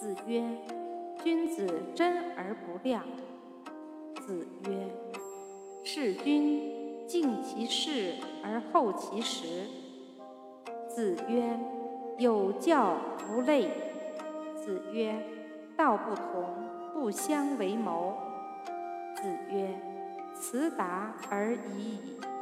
子曰：君子真而不亮。子曰：事君敬其事而后其实。子曰：有教无类。子曰：道不同不相为谋。子曰：辞达而已矣。